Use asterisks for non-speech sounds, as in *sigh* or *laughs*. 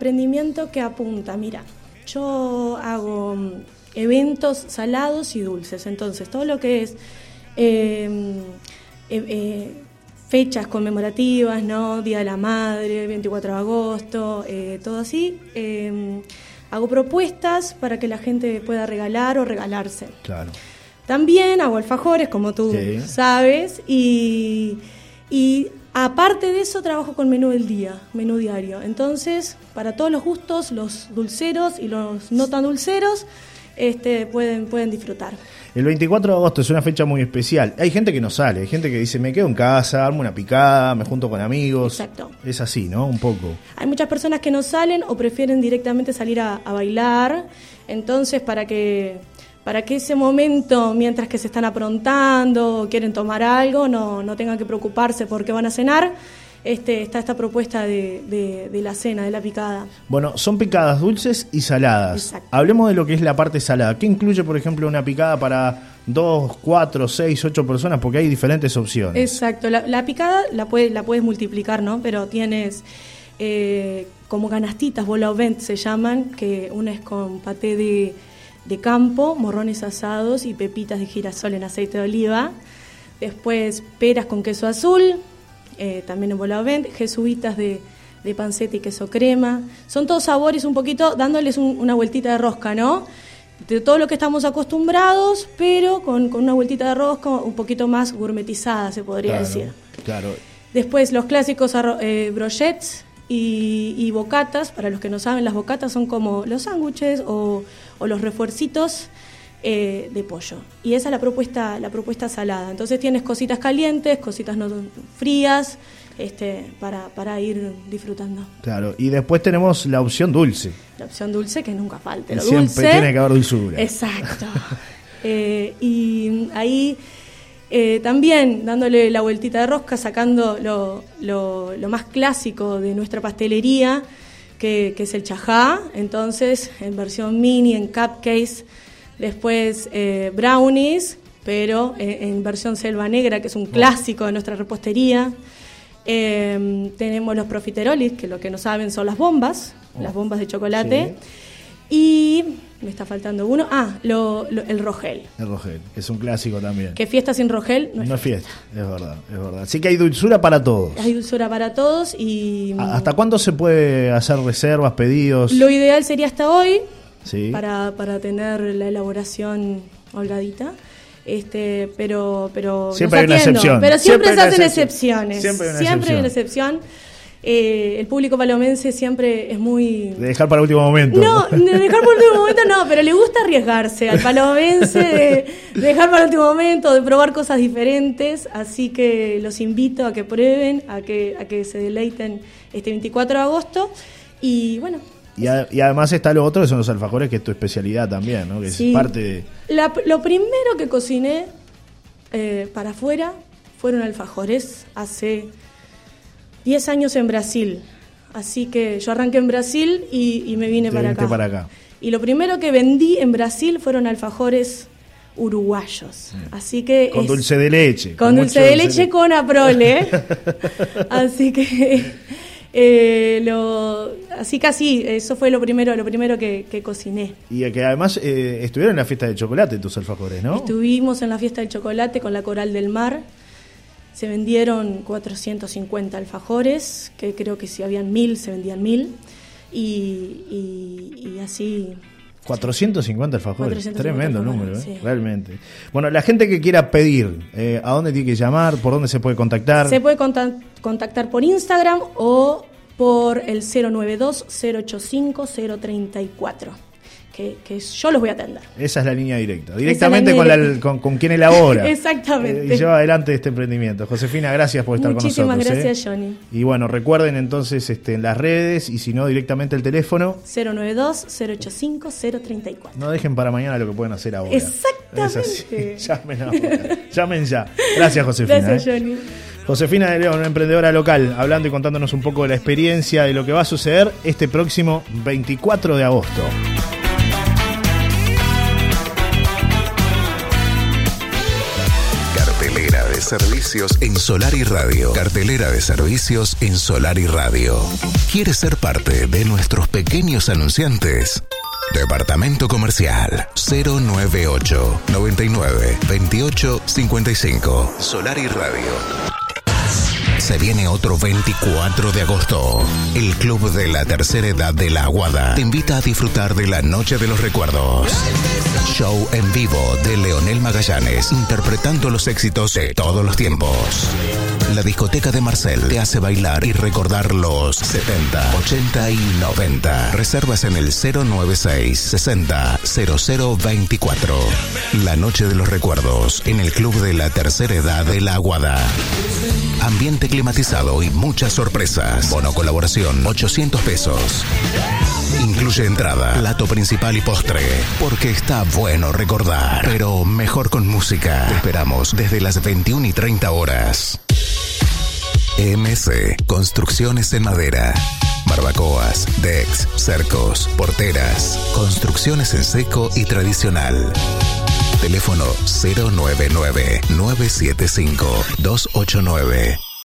Emprendimiento que apunta, mira, yo hago mm, eventos salados y dulces, entonces todo lo que es em, eh, eh, fechas conmemorativas, ¿no? Día de la Madre, 24 de agosto, eh, todo así, em, hago propuestas para que la gente pueda regalar o regalarse. Claro. También hago alfajores, como tú Sí. sabes, y, y aparte de eso trabajo con menú del día, menú diario. Entonces, para todos los gustos, los dulceros y los no tan dulceros este, pueden, pueden disfrutar. El 24 de agosto es una fecha muy especial. Hay gente que no sale, hay gente que dice, me quedo en casa, armo una picada, me junto con amigos. Exacto. Es así, ¿no? Un poco. Hay muchas personas que no salen o prefieren directamente salir a, a bailar. Entonces, para que, para que ese momento, mientras que se están aprontando o quieren tomar algo, no, no tengan que preocuparse por qué van a cenar, este, está esta propuesta de, de- de la cena, de la picada. Bueno, son picadas dulces y saladas. Exacto. Hablemos de lo que es la parte salada. ¿Qué incluye, por ejemplo, una picada para dos, cuatro, seis, ocho personas? Porque hay diferentes opciones. Exacto, la, la picada la, puede- la puedes multiplicar, ¿no? Pero tienes eh, como canastitas, bola se llaman, que una es con paté de, de campo, morrones asados y pepitas de girasol en aceite de oliva. Después peras con queso azul, eh, también en vent, jesuitas de, de panceta y queso crema. Son todos sabores un poquito, dándoles un- una vueltita de rosca, ¿no? de todo lo que estamos acostumbrados, pero con, con una vueltita de rosca un poquito más gourmetizada, se podría Claro, decir. Claro. Después los clásicos eh, brochets y, y bocatas, para los que no saben, las bocatas son como los sándwiches o, o los refuercitos eh, de pollo. Y esa es la propuesta, la propuesta salada. Entonces tienes cositas calientes, cositas no frías, este, para, para ir disfrutando. Claro. Y después tenemos la opción dulce. La opción dulce que nunca Lo siempre dulce, tiene que haber dulzura. Exacto. *laughs* Eh, y ahí eh, también dándole la vueltita de rosca, sacando lo, lo- lo más clásico de nuestra pastelería, que, que es el chajá. Entonces, en versión mini, en cupcakes. Después, eh, brownies, pero eh, en versión selva negra, que es un clásico de nuestra repostería. Eh, tenemos los profiterolis, que lo que no saben son las bombas, las bombas de chocolate. Y me está faltando uno. Ah, lo- lo- el rogel. El rogel, que es un clásico también. Que fiesta sin rogel no es no es fiesta, es verdad, es verdad. Así que hay dulzura para todos. Hay dulzura para todos y ¿A- ¿Hasta cuándo se puede hacer reservas, pedidos? lo ideal sería hasta hoy Sí. para, para tener la elaboración holgadita. Este, pero, pero Siempre hay una excepción. Pero siempre, se hacen excepciones. Siempre hay una Siempre hay una excepción. Eh, el público palomense siempre es muy De dejar para último momento. No, de dejar por último momento no, pero le gusta arriesgarse al palomense, de, de dejar para último momento, de probar cosas diferentes, así que los invito a que prueben, a que, a que se deleiten este 24 de agosto y bueno, Y, a- y además está lo otro, que son los alfajores, que es tu especialidad también, ¿no? Que sí. es parte de... La- lo primero que cociné eh, para afuera fueron alfajores hace 10 años en Brasil. Así que yo arranqué en Brasil y, y me vine Te para acá. para acá. Y lo primero que vendí en Brasil fueron alfajores uruguayos. Así que Con es- dulce de leche. con dulce de leche con aprole. *laughs* así que eh, lo así que así, eso fue lo primero, lo primero que, que cociné. Y que además eh, estuvieron en la fiesta de chocolate tus alfajores, ¿no? Estuvimos en la fiesta del chocolate con la Coral del Mar. Se vendieron 450 alfajores, que creo que si habían mil, se vendían mil. Y, y- y así 450 alfajores. 450 Tremendo número, ¿eh? sí. realmente. Bueno, la gente que quiera pedir, eh, ¿a dónde tiene que llamar? ¿Por dónde se puede contactar? Se puede conta- contactar por Instagram o por el 092-085-034, que, que yo los voy a atender. Esa es la línea directa. Directamente línea con, la- directa. con, con quien elabora. *laughs* Exactamente. Eh, y lleva adelante este emprendimiento. Josefina, gracias por estar Muchísimas con nosotros. gracias, ¿eh? Johnny. Y bueno, recuerden entonces este, en las redes y si no, directamente el teléfono. 092-085-034. No dejen para mañana lo que pueden hacer ahora. Exactamente. Es así. *laughs* Llamen ahora. Llamen ya. Gracias, Josefina. Gracias, ¿eh? Johnny. Josefina de León, una emprendedora local, hablando y contándonos un poco de la experiencia de lo que va a suceder este próximo 24 de agosto. Servicios en Solar y Radio. Cartelera de servicios en Solar y Radio. ¿Quieres ser parte de nuestros pequeños anunciantes? Departamento Comercial 098 99 28 55 Solar y Radio. Se viene otro 24 de agosto. El Club de la Tercera Edad de la Aguada te invita a disfrutar de la Noche de los Recuerdos. Show en vivo de Leonel Magallanes, interpretando los éxitos de todos los tiempos. La discoteca de Marcel te hace bailar y recordar los 70, 80 y 90. Reservas en el 096 60 0024. La Noche de los Recuerdos en el Club de la Tercera Edad de la Aguada. Ambiente climatizado y muchas sorpresas. Bono colaboración, 800 pesos. Incluye entrada, plato principal y postre. Porque está bueno recordar, pero mejor con música. Te esperamos desde las 21 y 30 horas. EMC, construcciones en madera. Barbacoas, decks, cercos, porteras, construcciones en seco y tradicional. Teléfono 099 975 289.